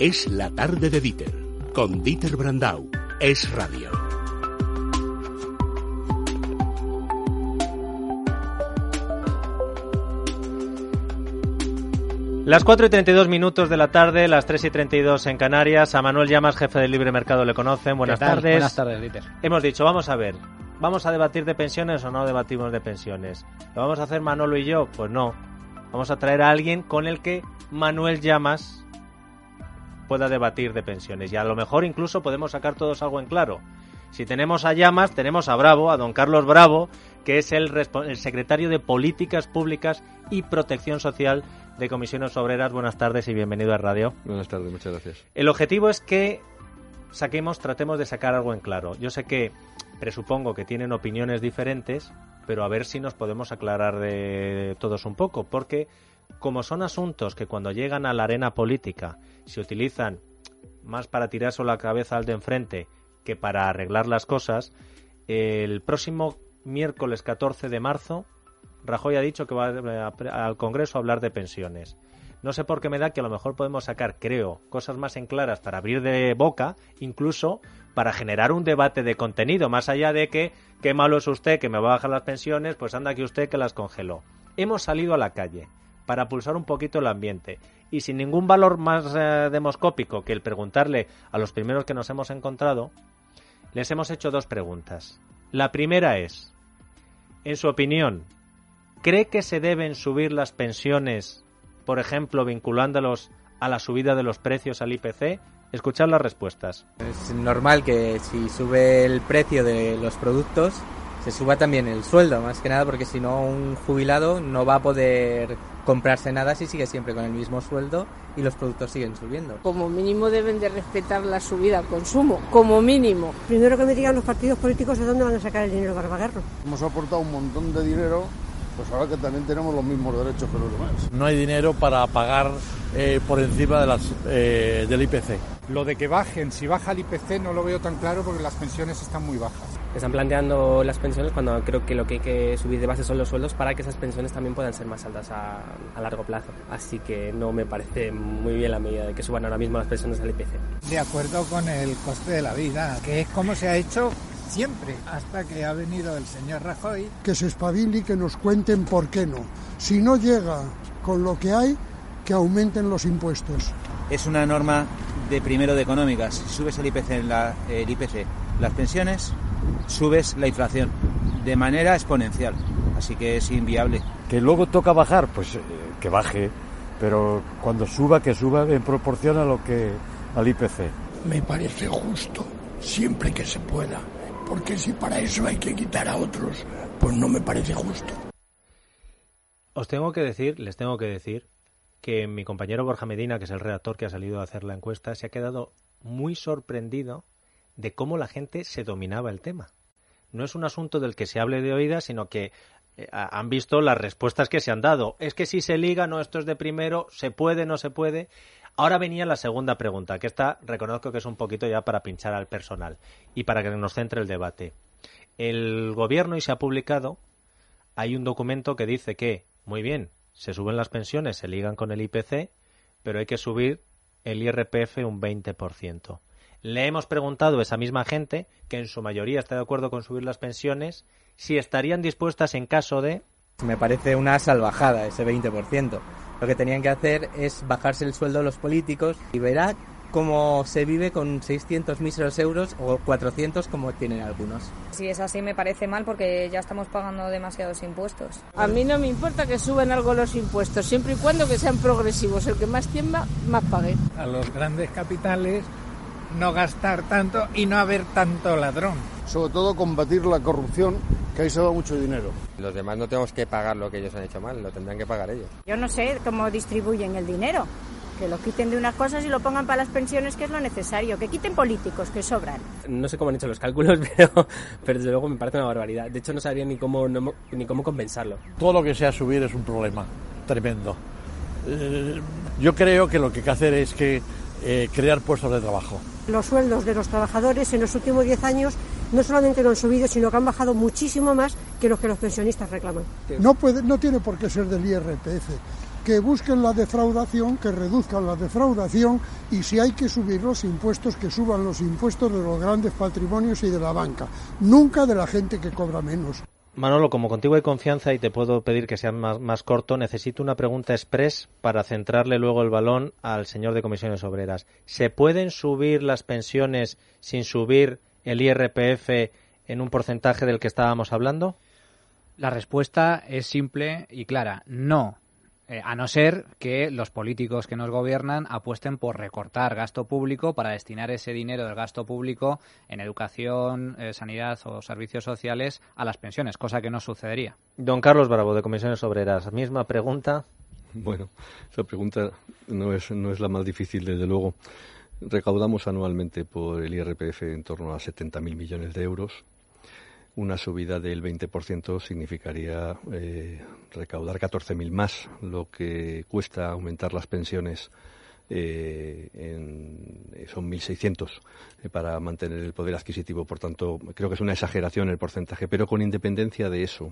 Es la tarde de Dieter, con Dieter Brandau. Es radio. Las 4 y 32 minutos de la tarde, las 3 y 32 en Canarias. A Manuel Llamas, jefe del Libre Mercado, le conocen. Buenas tardes. Buenas tardes, Dieter. Hemos dicho, vamos a ver, ¿vamos a debatir de pensiones o no debatimos de pensiones? ¿Lo vamos a hacer Manolo y yo? Pues no. Vamos a traer a alguien con el que Manuel Llamas pueda debatir de pensiones. Y a lo mejor incluso podemos sacar todos algo en claro. Si tenemos a Llamas, tenemos a Bravo, a don Carlos Bravo, que es el, el secretario de Políticas Públicas y Protección Social de Comisiones Obreras. Buenas tardes y bienvenido a Radio. Buenas tardes, muchas gracias. El objetivo es que saquemos, tratemos de sacar algo en claro. Yo sé que presupongo que tienen opiniones diferentes, pero a ver si nos podemos aclarar de todos un poco, porque como son asuntos que cuando llegan a la arena política se utilizan más para tirarse la cabeza al de enfrente que para arreglar las cosas, el próximo miércoles 14 de marzo Rajoy ha dicho que va al Congreso a hablar de pensiones. No sé por qué me da que a lo mejor podemos sacar, creo, cosas más en claras para abrir de boca, incluso para generar un debate de contenido, más allá de que qué malo es usted que me va a bajar las pensiones, pues anda que usted que las congeló. Hemos salido a la calle para pulsar un poquito el ambiente y sin ningún valor más eh, demoscópico que el preguntarle a los primeros que nos hemos encontrado, les hemos hecho dos preguntas. La primera es, en su opinión, ¿cree que se deben subir las pensiones, por ejemplo, vinculándolos a la subida de los precios al IPC? Escuchad las respuestas. Es normal que si sube el precio de los productos, se suba también el sueldo, más que nada porque si no un jubilado no va a poder comprarse nada si sigue siempre con el mismo sueldo y los productos siguen subiendo. Como mínimo deben de respetar la subida al consumo, como mínimo. Primero que me digan los partidos políticos de dónde van a sacar el dinero para pagarlo. Hemos aportado un montón de dinero pues ahora que también tenemos los mismos derechos que los demás. No hay dinero para pagar eh, por encima de las, eh, del IPC. Lo de que bajen, si baja el IPC no lo veo tan claro porque las pensiones están muy bajas. Están planteando las pensiones cuando creo que lo que hay que subir de base son los sueldos para que esas pensiones también puedan ser más altas a, a largo plazo. Así que no me parece muy bien la medida de que suban ahora mismo las pensiones al IPC. De acuerdo con el coste de la vida, que es como se ha hecho siempre, hasta que ha venido el señor Rajoy. Que se espabile y que nos cuenten por qué no. Si no llega con lo que hay, que aumenten los impuestos. Es una norma de primero de económicas. Si subes el IPC, en la, el IPC, las pensiones, subes la inflación de manera exponencial. Así que es inviable. Que luego toca bajar, pues eh, que baje, pero cuando suba, que suba en proporción a lo que al IPC. Me parece justo, siempre que se pueda porque si para eso hay que quitar a otros, pues no me parece justo. Os tengo que decir, les tengo que decir, que mi compañero Borja Medina, que es el redactor que ha salido a hacer la encuesta, se ha quedado muy sorprendido de cómo la gente se dominaba el tema. No es un asunto del que se hable de oídas, sino que han visto las respuestas que se han dado. Es que si se liga, no, esto es de primero, se puede, no se puede. Ahora venía la segunda pregunta, que esta reconozco que es un poquito ya para pinchar al personal y para que nos centre el debate. El gobierno y se ha publicado, hay un documento que dice que, muy bien, se suben las pensiones, se ligan con el IPC, pero hay que subir el IRPF un 20%. Le hemos preguntado a esa misma gente, que en su mayoría está de acuerdo con subir las pensiones, si estarían dispuestas en caso de... Me parece una salvajada ese 20%. Lo que tenían que hacer es bajarse el sueldo a los políticos y verá cómo se vive con 600 míseros euros o 400 como tienen algunos. Si es así me parece mal porque ya estamos pagando demasiados impuestos. A mí no me importa que suban algo los impuestos, siempre y cuando que sean progresivos. El que más tiemba, más pague. A los grandes capitales no gastar tanto y no haber tanto ladrón. Sobre todo combatir la corrupción, que ahí se va mucho dinero. Los demás no tenemos que pagar lo que ellos han hecho mal, lo tendrán que pagar ellos. Yo no sé cómo distribuyen el dinero. Que lo quiten de unas cosas y lo pongan para las pensiones, que es lo necesario. Que quiten políticos, que sobran. No sé cómo han hecho los cálculos, pero, pero desde luego me parece una barbaridad. De hecho, no sabría ni cómo, no, ni cómo compensarlo. Todo lo que sea subir es un problema tremendo. Eh, yo creo que lo que hay que hacer es que eh, crear puestos de trabajo. Los sueldos de los trabajadores en los últimos 10 años no solamente no han subido, sino que han bajado muchísimo más que los que los pensionistas reclaman. No, puede, no tiene por qué ser del IRPF, que busquen la defraudación, que reduzcan la defraudación y si hay que subir los impuestos, que suban los impuestos de los grandes patrimonios y de la banca, nunca de la gente que cobra menos. Manolo, como contigo hay confianza y te puedo pedir que sea más, corto, necesito una pregunta express para centrarle luego el balón al señor de comisiones obreras. ¿Se pueden subir las pensiones sin subir el IRPF en un porcentaje del que estábamos hablando? La respuesta es simple y clara. No. Eh, a no ser que los políticos que nos gobiernan apuesten por recortar gasto público para destinar ese dinero del gasto público en educación, eh, sanidad o servicios sociales a las pensiones, cosa que no sucedería. Don Carlos Bravo, de Comisiones Obreras, misma pregunta. Bueno, esa pregunta no es, no es la más difícil, desde luego. Recaudamos anualmente por el IRPF en torno a 70.000 millones de euros una subida del 20% significaría eh, recaudar 14.000 más, lo que cuesta aumentar las pensiones. Eh, en, son 1.600 eh, para mantener el poder adquisitivo. Por tanto, creo que es una exageración el porcentaje. Pero con independencia de eso,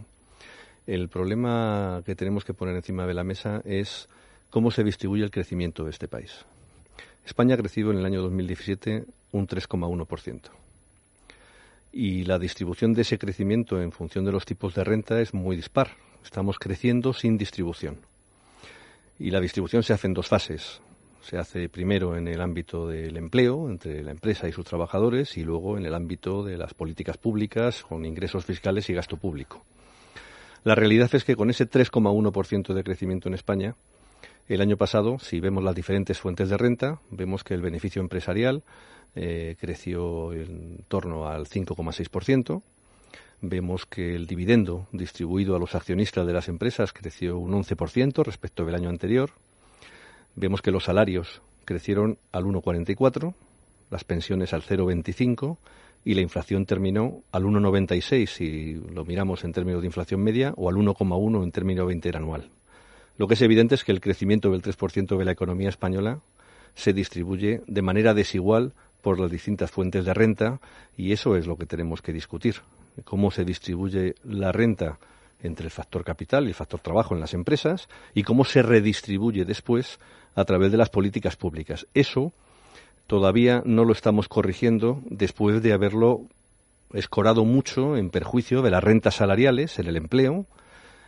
el problema que tenemos que poner encima de la mesa es cómo se distribuye el crecimiento de este país. España ha crecido en el año 2017 un 3,1% y la distribución de ese crecimiento en función de los tipos de renta es muy dispar. Estamos creciendo sin distribución. Y la distribución se hace en dos fases. Se hace primero en el ámbito del empleo, entre la empresa y sus trabajadores, y luego en el ámbito de las políticas públicas, con ingresos fiscales y gasto público. La realidad es que con ese 3,1% de crecimiento en España, el año pasado, si vemos las diferentes fuentes de renta, vemos que el beneficio empresarial eh, creció en torno al 5,6%. Vemos que el dividendo distribuido a los accionistas de las empresas creció un 11% respecto del año anterior. Vemos que los salarios crecieron al 1,44, las pensiones al 0,25 y la inflación terminó al 1,96 si lo miramos en términos de inflación media o al 1,1 en términos de interanual. Lo que es evidente es que el crecimiento del 3% de la economía española se distribuye de manera desigual por las distintas fuentes de renta y eso es lo que tenemos que discutir. Cómo se distribuye la renta entre el factor capital y el factor trabajo en las empresas y cómo se redistribuye después a través de las políticas públicas. Eso todavía no lo estamos corrigiendo después de haberlo escorado mucho en perjuicio de las rentas salariales, en el empleo,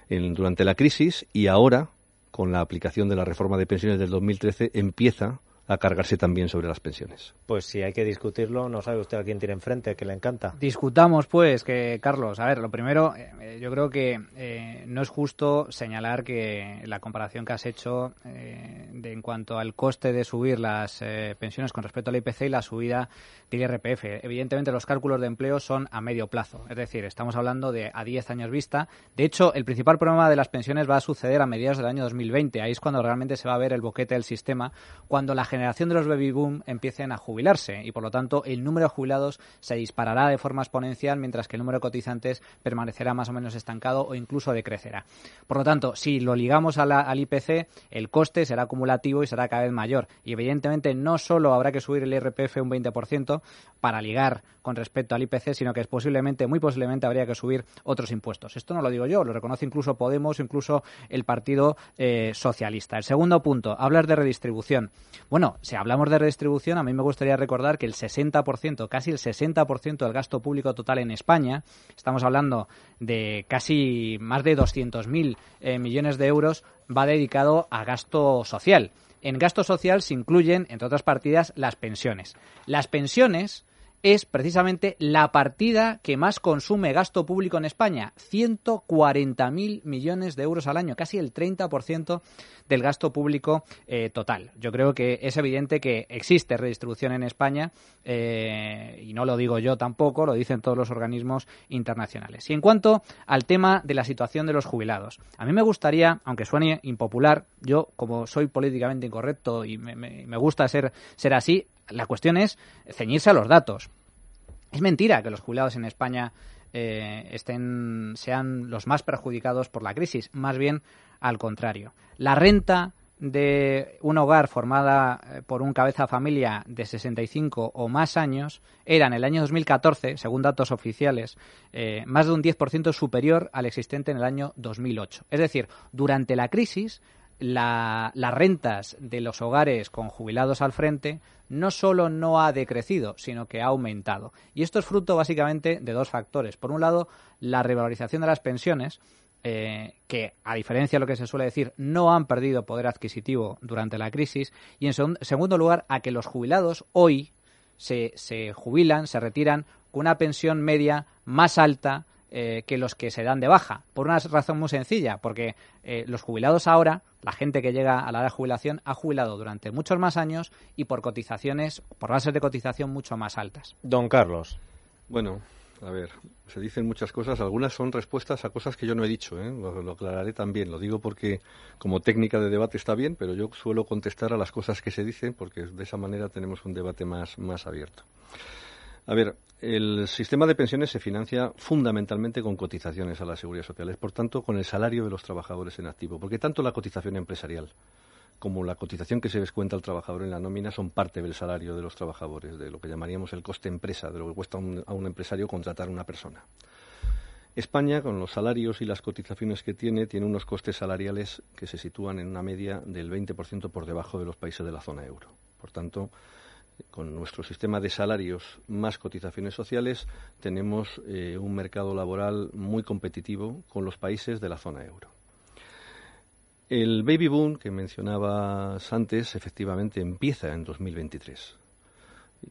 durante la crisis y ahora, con la aplicación de la reforma de pensiones del 2013, empieza a cargarse también sobre las pensiones. Pues si hay que discutirlo, no sabe usted a quién tiene enfrente, que le encanta. Discutamos, pues, que Carlos, a ver, lo primero, eh, yo creo que eh, no es justo señalar que la comparación que has hecho eh, de, en cuanto al coste de subir las pensiones con respecto al IPC y la subida del IRPF. Evidentemente, los cálculos de empleo son a medio plazo, es decir, estamos hablando de a 10 años vista. De hecho, el principal problema de las pensiones va a suceder a mediados del año 2020. Ahí es cuando realmente se va a ver el boquete del sistema, cuando la generación de los baby boom empiecen a jubilarse y por lo tanto el número de jubilados se disparará de forma exponencial mientras que el número de cotizantes permanecerá más o menos estancado o incluso decrecerá. Por lo tanto, si lo ligamos al IPC, el coste será acumulativo y será cada vez mayor. Y evidentemente no solo habrá que subir el IRPF un 20% para ligar con respecto al IPC, sino que es posiblemente, muy posiblemente, habría que subir otros impuestos. Esto no lo digo yo, lo reconoce incluso Podemos, incluso el Partido eh, Socialista. El segundo punto, hablar de redistribución. Bueno, si hablamos de redistribución, a mí me gustaría recordar que el 60%, casi el 60% del gasto público total en España, estamos hablando de casi más de 200.000 eh, millones de euros, va dedicado a gasto social. En gasto social se incluyen, entre otras partidas, las pensiones. Las pensiones es precisamente la partida que más consume gasto público en España, 140.000 millones de euros al año, casi el 30% del gasto público eh, total. Yo creo que es evidente que existe redistribución en España eh, y no lo digo yo tampoco, lo dicen todos los organismos internacionales. Y en cuanto al tema de la situación de los jubilados, a mí me gustaría, aunque suene impopular, yo como soy políticamente incorrecto y me, me gusta ser, ser así, la cuestión es ceñirse a los datos. Es mentira que los jubilados en España eh, estén, sean los más perjudicados por la crisis, más bien al contrario. La renta de un hogar formada eh, por un cabeza de familia de 65 o más años era en el año 2014, según datos oficiales, eh, más de un 10% superior al existente en el año 2008. Es decir, durante la crisis la- las rentas de los hogares con jubilados al frente no solo no ha decrecido, sino que ha aumentado. Y esto es fruto básicamente de dos factores. Por un lado, la revalorización de las pensiones, eh, que, a diferencia de lo que se suele decir, no han perdido poder adquisitivo durante la crisis. Y en segun- segundo lugar, a que los jubilados hoy se, se jubilan, se retiran con una pensión media más alta eh, que los que se dan de baja. Por una razón muy sencilla, porque eh, los jubilados ahora, la gente que llega a la edad de jubilación, ha jubilado durante muchos más años y por cotizaciones, por bases de cotización mucho más altas. Don Carlos. Bueno, a ver, se dicen muchas cosas, algunas son respuestas a cosas que yo no he dicho, ¿eh? lo, lo aclararé también, lo digo porque como técnica de debate está bien, pero yo suelo contestar a las cosas que se dicen porque de esa manera tenemos un debate más, más abierto. A ver, el sistema de pensiones se financia fundamentalmente con cotizaciones a la seguridad social, es por tanto con el salario de los trabajadores en activo, porque tanto la cotización empresarial como la cotización que se descuenta al trabajador en la nómina son parte del salario de los trabajadores, de lo que llamaríamos el coste empresa, de lo que cuesta a un empresario contratar a una persona. España, con los salarios y las cotizaciones que tiene, tiene unos costes salariales que se sitúan en una media del 20% por debajo de los países de la zona euro. Por tanto, con nuestro sistema de salarios más cotizaciones sociales, tenemos eh, un mercado laboral muy competitivo con los países de la zona euro. El baby boom que mencionabas antes, efectivamente, empieza en 2023.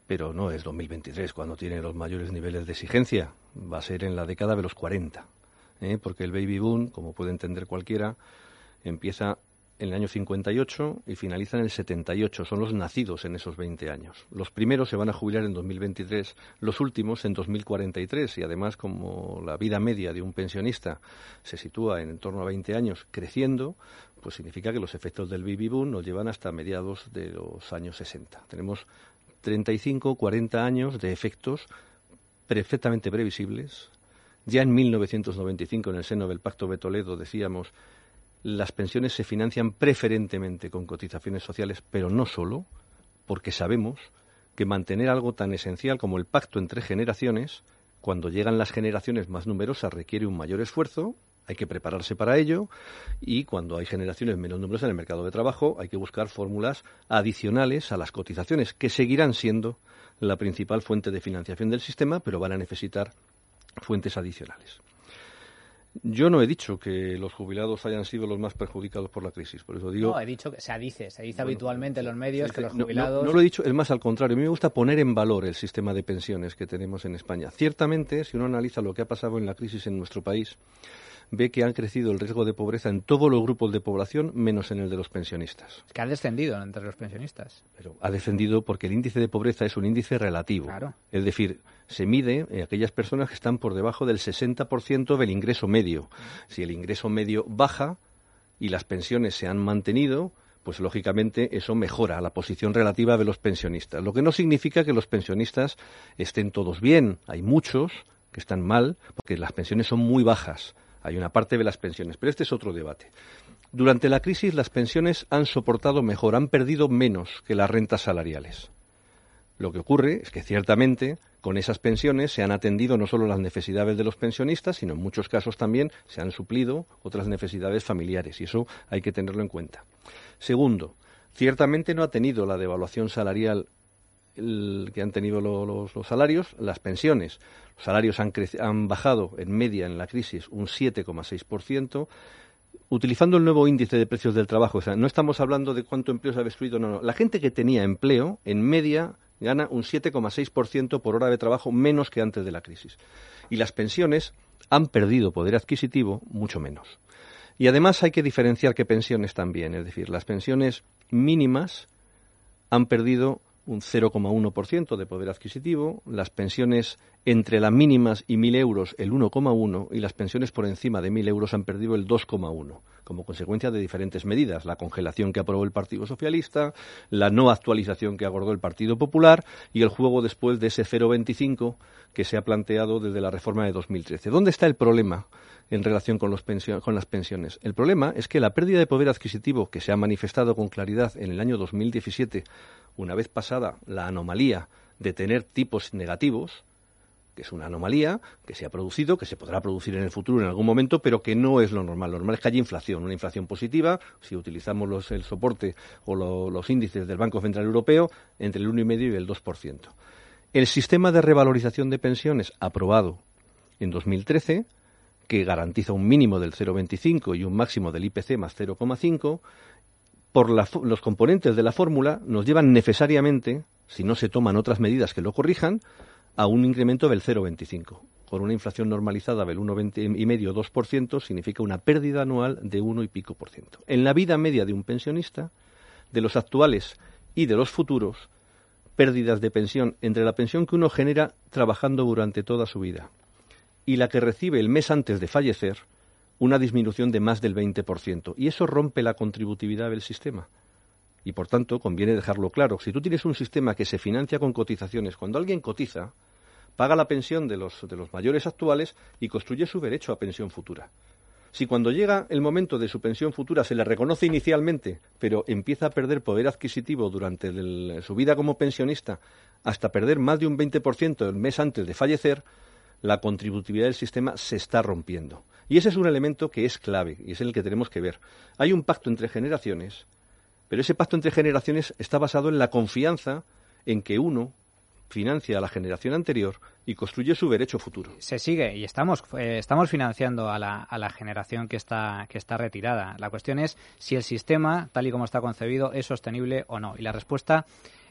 Pero no es 2023 cuando tiene los mayores niveles de exigencia. Va a ser en la década de los 40. ¿eh? Porque el baby boom, como puede entender cualquiera, empieza en el año 58 y finaliza en el 78. Son los nacidos en esos 20 años. Los primeros se van a jubilar en 2023, los últimos en 2043. Y además, como la vida media de un pensionista se sitúa en, en torno a 20 años creciendo, pues significa que los efectos del baby boom nos llevan hasta mediados de los años 60. Tenemos 35, 40 años de efectos perfectamente previsibles. Ya en 1995, en el seno del Pacto de Toledo, decíamos las pensiones se financian preferentemente con cotizaciones sociales, pero no solo, porque sabemos que mantener algo tan esencial como el pacto entre generaciones, cuando llegan las generaciones más numerosas, requiere un mayor esfuerzo, hay que prepararse para ello, y cuando hay generaciones menos numerosas en el mercado de trabajo, hay que buscar fórmulas adicionales a las cotizaciones, que seguirán siendo la principal fuente de financiación del sistema, pero van a necesitar fuentes adicionales. Yo no he dicho que los jubilados hayan sido los más perjudicados por la crisis, por eso digo. No, he dicho que se dice, se dice habitualmente en los medios que los No, no, jubilados. No, lo he dicho, es más al contrario. A mí me gusta poner en valor el sistema de pensiones que tenemos en España. Ciertamente, si uno analiza lo que ha pasado en la crisis en nuestro país, ve que han crecido el riesgo de pobreza en todos los grupos de población, menos en el de los pensionistas. que ha descendido entre los pensionistas. Pero ha descendido porque el índice de pobreza es un índice relativo. Claro. Es decir, se mide en aquellas personas que están por debajo del 60% del ingreso medio. Si el ingreso medio baja y las pensiones se han mantenido, pues lógicamente eso mejora la posición relativa de los pensionistas. Lo que no significa que los pensionistas estén todos bien. Hay muchos que están mal porque las pensiones son muy bajas. Hay una parte de las pensiones, pero este es otro debate. Durante la crisis las pensiones han soportado mejor, han perdido menos que las rentas salariales. Lo que ocurre es que ciertamente con esas pensiones se han atendido no solo las necesidades de los pensionistas, sino en muchos casos también se han suplido otras necesidades familiares y eso hay que tenerlo en cuenta. Segundo, ciertamente no ha tenido la devaluación salarial que han tenido lo- los, salarios, las pensiones. Los salarios han, han bajado en media en la crisis un 7,6%. Utilizando el nuevo índice de precios del trabajo, o sea, no estamos hablando de cuánto empleo se ha destruido, no, no. La gente que tenía empleo, en media, gana un 7,6% por hora de trabajo menos que antes de la crisis. Y las pensiones han perdido poder adquisitivo mucho menos. Y además hay que diferenciar qué pensiones también, es decir, las pensiones mínimas han perdido un 0,1% de poder adquisitivo, las pensiones entre las mínimas y 1.000 euros el 1,1% y las pensiones por encima de 1.000 euros han perdido el 2,1% como consecuencia de diferentes medidas, la congelación que aprobó el Partido Socialista, la no actualización que acordó el Partido Popular y el juego después de ese 0,25 que se ha planteado desde la reforma de 2013. ¿Dónde está el problema en relación con, con las pensiones? El problema es que la pérdida de poder adquisitivo que se ha manifestado con claridad en el año 2017, una vez pasada la anomalía de tener tipos negativos, que es una anomalía que se ha producido, que se podrá producir en el futuro en algún momento, pero que no es lo normal. Lo normal es que haya inflación, una inflación positiva, si utilizamos el soporte o lo- los índices del Banco Central Europeo, entre el 1,5 y el 2%. El sistema de revalorización de pensiones aprobado en 2013, que garantiza un mínimo del 0,25 y un máximo del IPC más 0,5, por los componentes de la fórmula nos llevan necesariamente, si no se toman otras medidas que lo corrijan, a un incremento del 0,25. Con una inflación normalizada del 1,20 y medio 2% significa una pérdida anual de 1 y pico por ciento. En la vida media de un pensionista, de los actuales y de los futuros, pérdidas de pensión entre la pensión que uno genera trabajando durante toda su vida y la que recibe el mes antes de fallecer, una disminución de más del 20%. Y eso rompe la contributividad del sistema. Y por tanto, conviene dejarlo claro. Si tú tienes un sistema que se financia con cotizaciones, cuando alguien cotiza, paga la pensión de los, de los mayores actuales y construye su derecho a pensión futura. Si cuando llega el momento de su pensión futura se le reconoce inicialmente, pero empieza a perder poder adquisitivo durante su vida como pensionista, hasta perder más de un 20% el mes antes de fallecer, la contributividad del sistema se está rompiendo. Y ese es un elemento que es clave y es el que tenemos que ver. Hay un pacto entre generaciones, pero ese pacto entre generaciones está basado en la confianza en que uno financia a la generación anterior y construye su derecho futuro. se sigue y estamos eh, estamos financiando a la, a la generación que está que está retirada. La cuestión es si el sistema, tal y como está concebido, es sostenible o no. Y la respuesta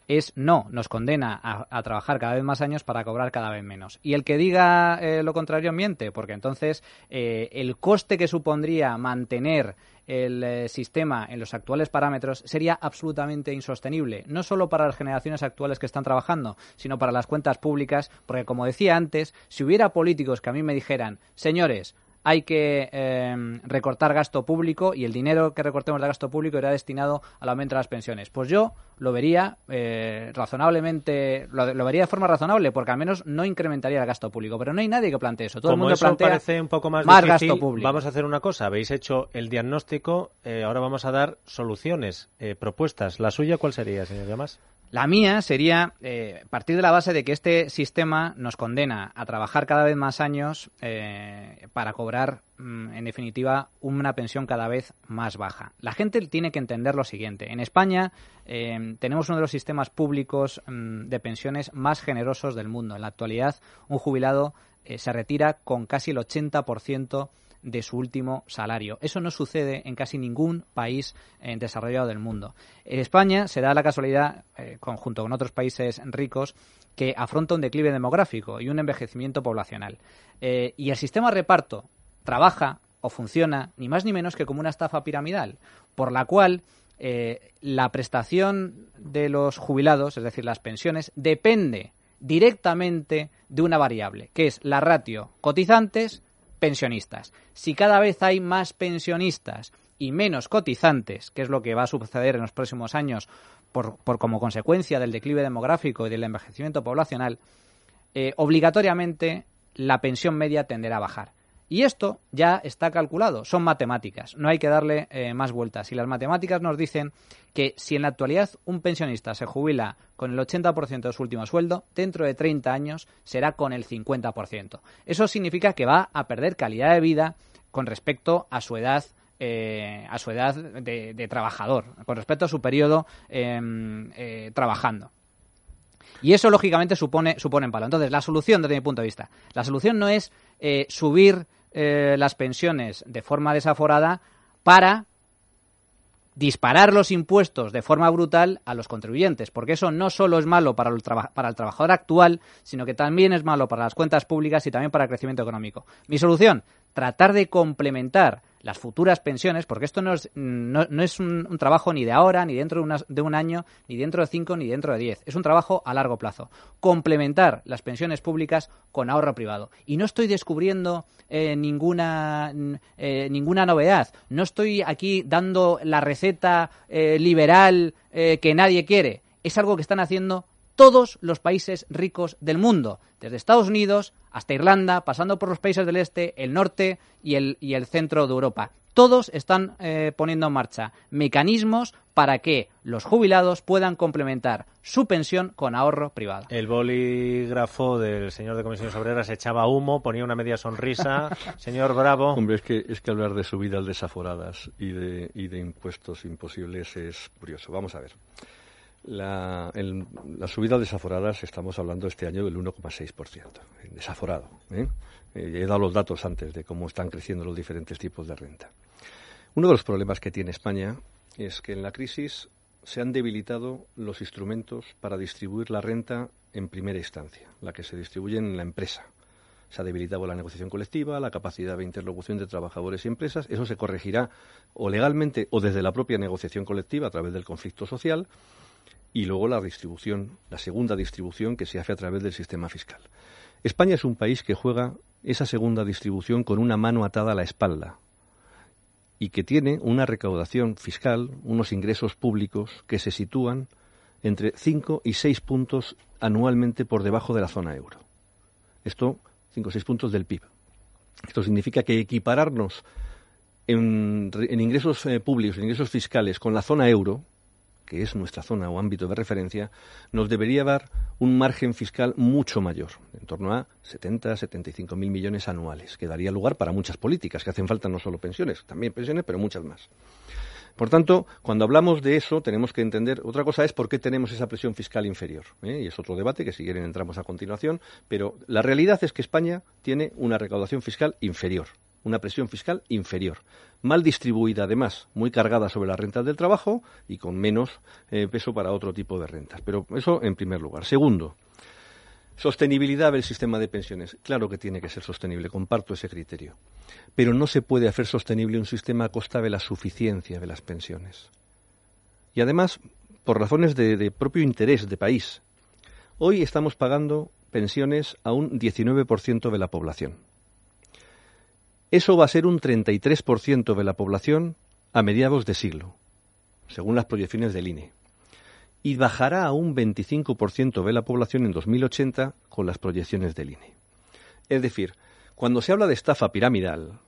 es no, nos condena a, trabajar cada vez más años para cobrar cada vez menos. Y el que diga eh, lo contrario miente, porque entonces eh, el coste que supondría mantener el eh, sistema en los actuales parámetros sería absolutamente insostenible, no solo para las generaciones actuales que están trabajando, sino para las cuentas públicas, porque como decía antes, si hubiera políticos que a mí me dijeran, señores, hay que eh, recortar gasto público y el dinero que recortemos de gasto público irá destinado al aumento de las pensiones. Pues yo lo vería eh, razonablemente, lo, lo vería de forma razonable, porque al menos no incrementaría el gasto público. Pero no hay nadie que plantee eso. Todo el mundo eso plantea parece un poco más, más difícil, gasto público. vamos a hacer una cosa. Habéis hecho el diagnóstico, eh, ahora vamos a dar soluciones, eh, propuestas. ¿La suya cuál sería, señor Llamas? La mía sería eh, partir de la base de que este sistema nos condena a trabajar cada vez más años eh, para cobrar, mm, en definitiva, una pensión cada vez más baja. La gente tiene que entender lo siguiente. En España eh, tenemos uno de los sistemas públicos mm, de pensiones más generosos del mundo. En la actualidad, un jubilado eh, se retira con casi el 80% de su último salario. Eso no sucede en casi ningún país eh, desarrollado del mundo. En España se da la casualidad, eh, conjunto con otros países ricos, que afronta un declive demográfico y un envejecimiento poblacional. Eh, y el sistema reparto trabaja o funciona ni más ni menos que como una estafa piramidal, por la cual eh, la prestación de los jubilados, es decir, las pensiones, depende directamente de una variable, que es la ratio cotizantes pensionistas. Si cada vez hay más pensionistas y menos cotizantes, que es lo que va a suceder en los próximos años por, por como consecuencia del declive demográfico y del envejecimiento poblacional, eh, obligatoriamente la pensión media tenderá a bajar. Y esto ya está calculado, son matemáticas, no hay que darle eh, más vueltas. Y las matemáticas nos dicen que si en la actualidad un pensionista se jubila con el 80% de su último sueldo, dentro de 30 años será con el 50%. Eso significa que va a perder calidad de vida con respecto a su edad eh, a su edad de, trabajador, con respecto a su periodo eh, eh, trabajando. Y eso, lógicamente, supone, supone palo. Entonces, la solución, desde mi punto de vista, la solución no es eh, subir eh, las pensiones de forma desaforada para disparar los impuestos de forma brutal a los contribuyentes, porque eso no solo es malo para el, para el trabajador actual, sino que también es malo para las cuentas públicas y también para el crecimiento económico. Mi solución, tratar de complementar las futuras pensiones, porque esto no es, no, es un, un, trabajo ni de ahora, ni dentro de, una, de, un año, ni dentro de cinco, ni dentro de diez. Es un trabajo a largo plazo. Complementar las pensiones públicas con ahorro privado. Y no estoy descubriendo eh, ninguna, eh, ninguna novedad. No estoy aquí dando la receta eh, liberal que nadie quiere. Es algo que están haciendo todos los países ricos del mundo, desde Estados Unidos hasta Irlanda, pasando por los países del este, el norte y el, y el centro de Europa. todos están eh, poniendo en marcha mecanismos para que los jubilados puedan complementar su pensión con ahorro privado. El bolígrafo del señor de Comisiones Obreras echaba humo, ponía una media sonrisa. señor Bravo. Hombre, es que, es que hablar de subidas desaforadas y de, y de impuestos imposibles es curioso. Vamos a ver. La, el, las subidas desaforadas estamos hablando este año del 1,6%, desaforado. ¿eh? Eh, he dado los datos antes de cómo están creciendo los diferentes tipos de renta. Uno de los problemas que tiene España es que en la crisis se han debilitado los instrumentos para distribuir la renta en primera instancia, la que se distribuye en la empresa. Se ha debilitado la negociación colectiva, la capacidad de interlocución de trabajadores y empresas. Eso se corregirá o legalmente o desde la propia negociación colectiva a través del conflicto social. Y luego la distribución, la segunda distribución que se hace a través del sistema fiscal. España es un país que juega esa segunda distribución con una mano atada a la espalda, y que tiene una recaudación fiscal, unos ingresos públicos que se sitúan entre 5 y 6 puntos anualmente por debajo de la zona euro. Esto, 5 o 6 puntos del PIB. Esto significa que equipararnos en, ingresos eh, públicos, en ingresos fiscales con la zona euro, que es nuestra zona o ámbito de referencia, nos debería dar un margen fiscal mucho mayor, en torno a 70, 75 mil millones anuales, que daría lugar para muchas políticas, que hacen falta no solo pensiones, también pensiones, pero muchas más. Por tanto, cuando hablamos de eso, tenemos que entender, otra cosa es por qué tenemos esa presión fiscal inferior. ¿eh? Y es otro debate que si quieren entramos a continuación, pero la realidad es que España tiene una recaudación fiscal inferior una presión fiscal inferior, mal distribuida además, muy cargada sobre las rentas del trabajo y con menos eh, peso para otro tipo de rentas. Pero eso en primer lugar. Segundo, Sostenibilidad del sistema de pensiones. Claro que tiene que ser sostenible, comparto ese criterio. Pero no se puede hacer sostenible un sistema a costa de la suficiencia de las pensiones. Y además, por razones de, de propio interés de país. Hoy estamos pagando pensiones a un 19% de la población. Eso va a ser un 33% de la población a mediados de siglo, según las proyecciones del INE. Y bajará a un 25% de la población en 2080 con las proyecciones del INE. Es decir, cuando se habla de estafa piramidal,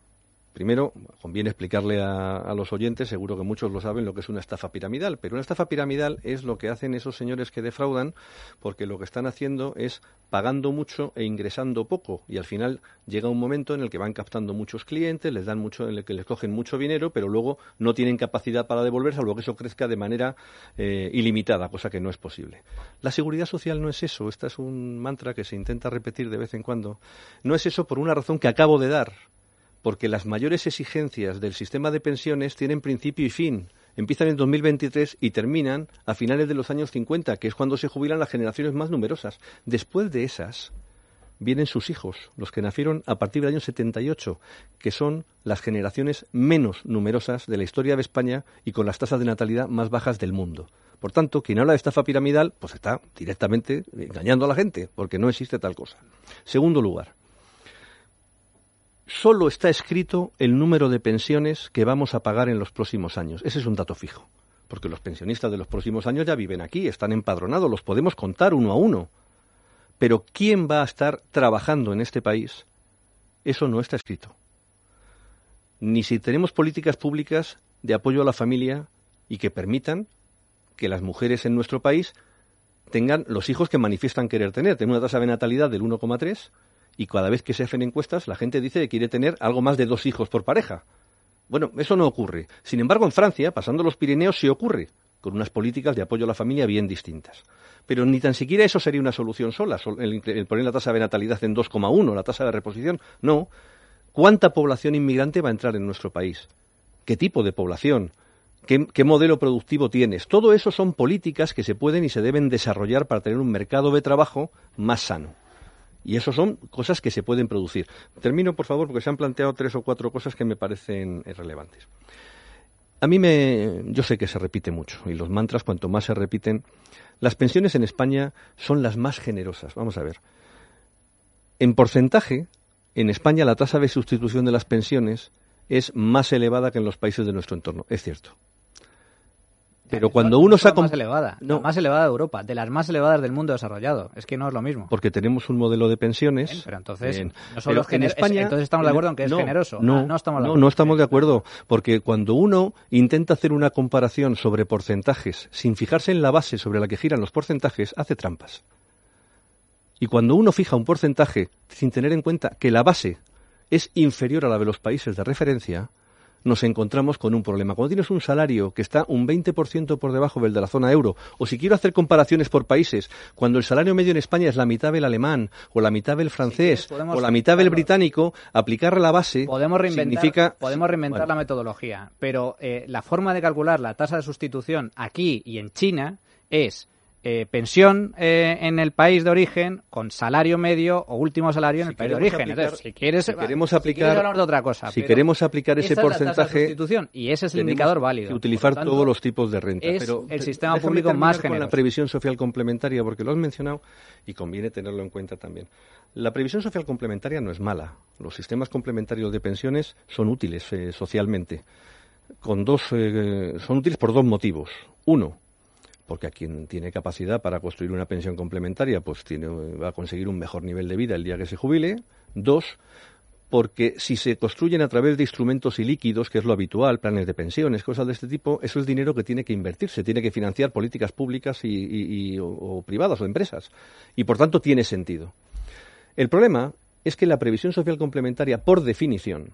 Primero, conviene explicarle a, los oyentes, seguro que muchos lo saben, lo que es una estafa piramidal, pero una estafa piramidal es lo que hacen esos señores que defraudan, porque lo que están haciendo es pagando mucho e ingresando poco, y al final llega un momento en el que van captando muchos clientes, les dan mucho, en el que les cogen mucho dinero, pero luego no tienen capacidad para devolver, salvo que eso crezca de manera eh, ilimitada, cosa que no es posible. La seguridad social no es eso, esta es un mantra que se intenta repetir de vez en cuando. No es eso por una razón que acabo de dar porque las mayores exigencias del sistema de pensiones tienen principio y fin. Empiezan en 2023 y terminan a finales de los años 50, que es cuando se jubilan las generaciones más numerosas. Después de esas vienen sus hijos, los que nacieron a partir del año 78, que son las generaciones menos numerosas de la historia de España y con las tasas de natalidad más bajas del mundo. Por tanto, quien habla de estafa piramidal, pues está directamente engañando a la gente, porque no existe tal cosa. Segundo lugar, solo está escrito el número de pensiones que vamos a pagar en los próximos años. Ese es un dato fijo, porque los pensionistas de los próximos años ya viven aquí, están empadronados, los podemos contar uno a uno. Pero ¿quién va a estar trabajando en este país? Eso no está escrito. Ni si tenemos políticas públicas de apoyo a la familia y que permitan que las mujeres en nuestro país tengan los hijos que manifiestan querer tener. Tenemos una tasa de natalidad del 1,3 y cada vez que se hacen encuestas la gente dice que quiere tener algo más de dos hijos por pareja. Bueno, eso no ocurre. Sin embargo, en Francia, pasando los Pirineos, sí ocurre, con unas políticas de apoyo a la familia bien distintas. Pero ni tan siquiera eso sería una solución sola, el, poner la tasa de natalidad en 2,1, la tasa de reposición. No. ¿Cuánta población inmigrante va a entrar en nuestro país? ¿Qué tipo de población? ¿Qué, ¿Qué, modelo productivo tienes? Todo eso son políticas que se pueden y se deben desarrollar para tener un mercado de trabajo más sano. Y eso son cosas que se pueden producir. Termino, por favor, porque se han planteado tres o cuatro cosas que me parecen relevantes. A mí me, yo sé que se repite mucho y los mantras cuanto más se repiten, las pensiones en España son las más generosas. Vamos a ver. En porcentaje, en España la tasa de sustitución de las pensiones es más elevada que en los países de nuestro entorno. Es cierto. Pero cuando uno saca... más elevada, la más elevada de Europa, de las más elevadas del mundo desarrollado. Es que no es lo mismo. Porque tenemos un modelo de pensiones. Bien, pero entonces, Bien. no solo Pero es gener- es- entonces estamos de acuerdo en que es generoso. No, Ah, no estamos de no, acuerdo. no estamos de acuerdo. Porque cuando uno intenta hacer una comparación sobre porcentajes sin fijarse en la base sobre la que giran los porcentajes, hace trampas. Y cuando uno fija un porcentaje sin tener en cuenta que la base es inferior a la de los países de referencia, nos encontramos con un problema. Cuando tienes un salario que está un 20% por debajo del de la zona euro, o si quiero hacer comparaciones por países, cuando el salario medio en España es la mitad del alemán, o la mitad del francés, o la mitad del británico, aplicar la base Podemos reinventar, significa... podemos reinventar Bueno. la metodología, pero eh, la forma de calcular la tasa de sustitución aquí y en China es eh, pensión eh, en el país de origen con salario medio o último salario en el país de origen. aplicar- Entonces, si quieres, si queremos si aplicar- quieres hablar de otra cosa, si queremos aplicar ese es porcentaje, y ese es el indicador válido. que utilizar tanto, todos los tipos de renta. es pero el te- sistema público más con generoso. la previsión social complementaria, porque lo has mencionado y conviene tenerlo en cuenta también. La previsión social complementaria no es mala. Los sistemas complementarios de pensiones son útiles eh, socialmente. Con dos, eh, son útiles por dos motivos. Uno, porque a quien tiene capacidad para construir una pensión complementaria, pues tiene, va a conseguir un mejor nivel de vida el día que se jubile. Dos, porque si se construyen a través de instrumentos ilíquidos, que es lo habitual, planes de pensiones, cosas de este tipo, eso es dinero que tiene que invertirse, tiene que financiar políticas públicas y, y- y- o privadas o empresas. Y por tanto tiene sentido. El problema es que la previsión social complementaria, por definición,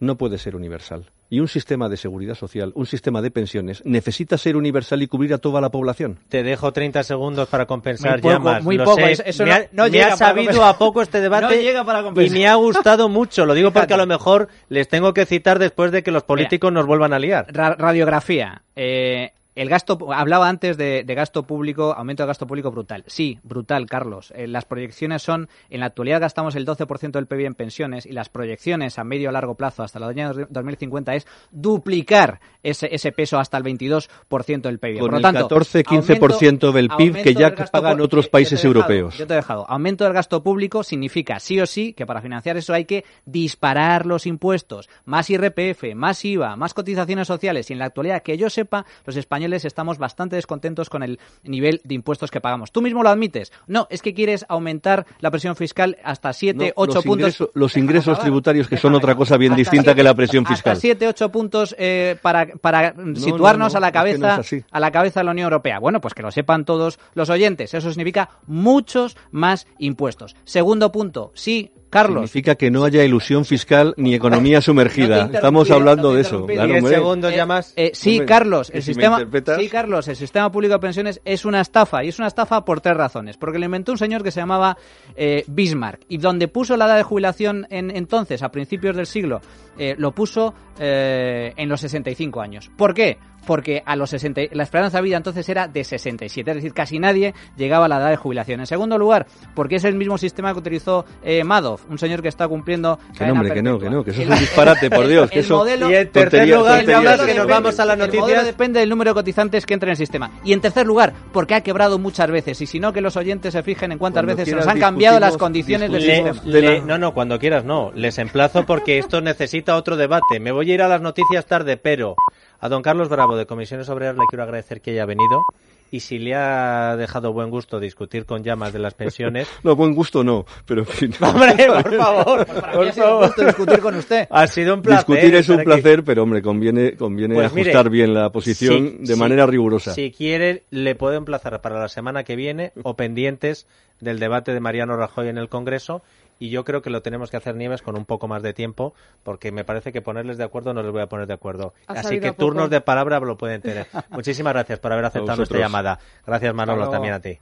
no puede ser universal. Y un sistema de seguridad social, un sistema de pensiones, necesita ser universal y cubrir a toda la población. Te dejo 30 segundos para compensar Muy poco, muy lo poco, sé. eso- eso me no- ha, no me ha sabido compensar. a poco este debate No llega para y me ha gustado mucho. Lo digo porque a lo mejor les tengo que citar después de que los políticos nos vuelvan a liar. Ra- radiografía. Eh, el gasto, hablaba antes de, de gasto público, aumento de gasto público brutal. Sí, brutal, Carlos. Eh, las proyecciones son, en la actualidad gastamos el 12% del PIB en pensiones y las proyecciones a medio o largo plazo hasta el año 2050 es duplicar ese, ese peso hasta el 22% del PIB. Con Por lo tanto, 14-15% del PIB que ya pagan otros países dejado, europeos. Yo te he dejado. Aumento del gasto público significa sí o sí que para financiar eso hay que disparar los impuestos, más IRPF, más IVA, más cotizaciones sociales y en la actualidad que yo sepa, los españoles estamos bastante descontentos con el nivel de impuestos que pagamos. Tú mismo lo admites. No, es que quieres aumentar la presión fiscal hasta 7, No, 8 los puntos. los ingresos acabar. tributarios, que son otra cosa bien Hasta distinta siete- que la presión hasta fiscal. 7, 8 puntos eh, para, para situarnos no, a la es que no cabeza es a la cabeza de la Unión Europea. Bueno, pues que lo sepan todos los oyentes. Eso significa muchos más impuestos. Segundo punto, sí, Carlos. Significa que no haya ilusión fiscal ni economía sumergida. Estamos hablando de eso. Claro, segundos ya más. Eh, sí, Hombre, Carlos, el sistema, sí, Carlos, el sistema público de pensiones es una estafa y es una estafa por tres razones. Porque lo inventó un señor que se llamaba eh, Bismarck y donde puso la edad de jubilación en, entonces, a principios del siglo, eh, lo puso eh, en los 65 años. ¿Por qué? Porque a los 60, la esperanza de vida entonces era de 67, es decir, casi nadie llegaba a la edad de jubilación. En segundo lugar, porque es el mismo sistema que utilizó eh, Madoff, un señor que está cumpliendo Que no, hombre, que no, que no, que eso es un disparate, por Dios. Que el eso, modelo- Y en tercer lugar, tonterías. ya hablas que nos depende- vamos a las El modelo noticias. depende del número de cotizantes que entren en el sistema. Y en tercer lugar, porque ha quebrado muchas veces. Y si no, que los oyentes se fijen en cuántas Cuando veces se nos han cambiado las condiciones del sistema. le- no, no, cuando quieras no. Les emplazo porque esto necesita otro debate. Me voy a ir a las noticias tarde, pero a don Carlos Bravo de Comisiones Obreras le quiero agradecer que haya venido. Y si le ha dejado buen gusto discutir con llamas de las pensiones, No, buen gusto no, pero en fin. hombre, por favor, Para mí por ha sido un favor. gusto discutir con usted. Ha sido un placer. Discutir es un aquí. placer, pero hombre, conviene, conviene Pues mire, ajustar bien la posición si- de si- manera rigurosa. Si quiere, le puedo emplazar para la semana que viene o pendientes del debate de Mariano Rajoy en el Congreso. Y yo creo que lo tenemos que hacer Nieves con un poco más de tiempo, porque me parece que ponerles de acuerdo no les voy a poner de acuerdo. Ha Así que turnos de palabra lo pueden tener. Muchísimas gracias por haber aceptado nuestra llamada. Gracias Manolo, también a ti.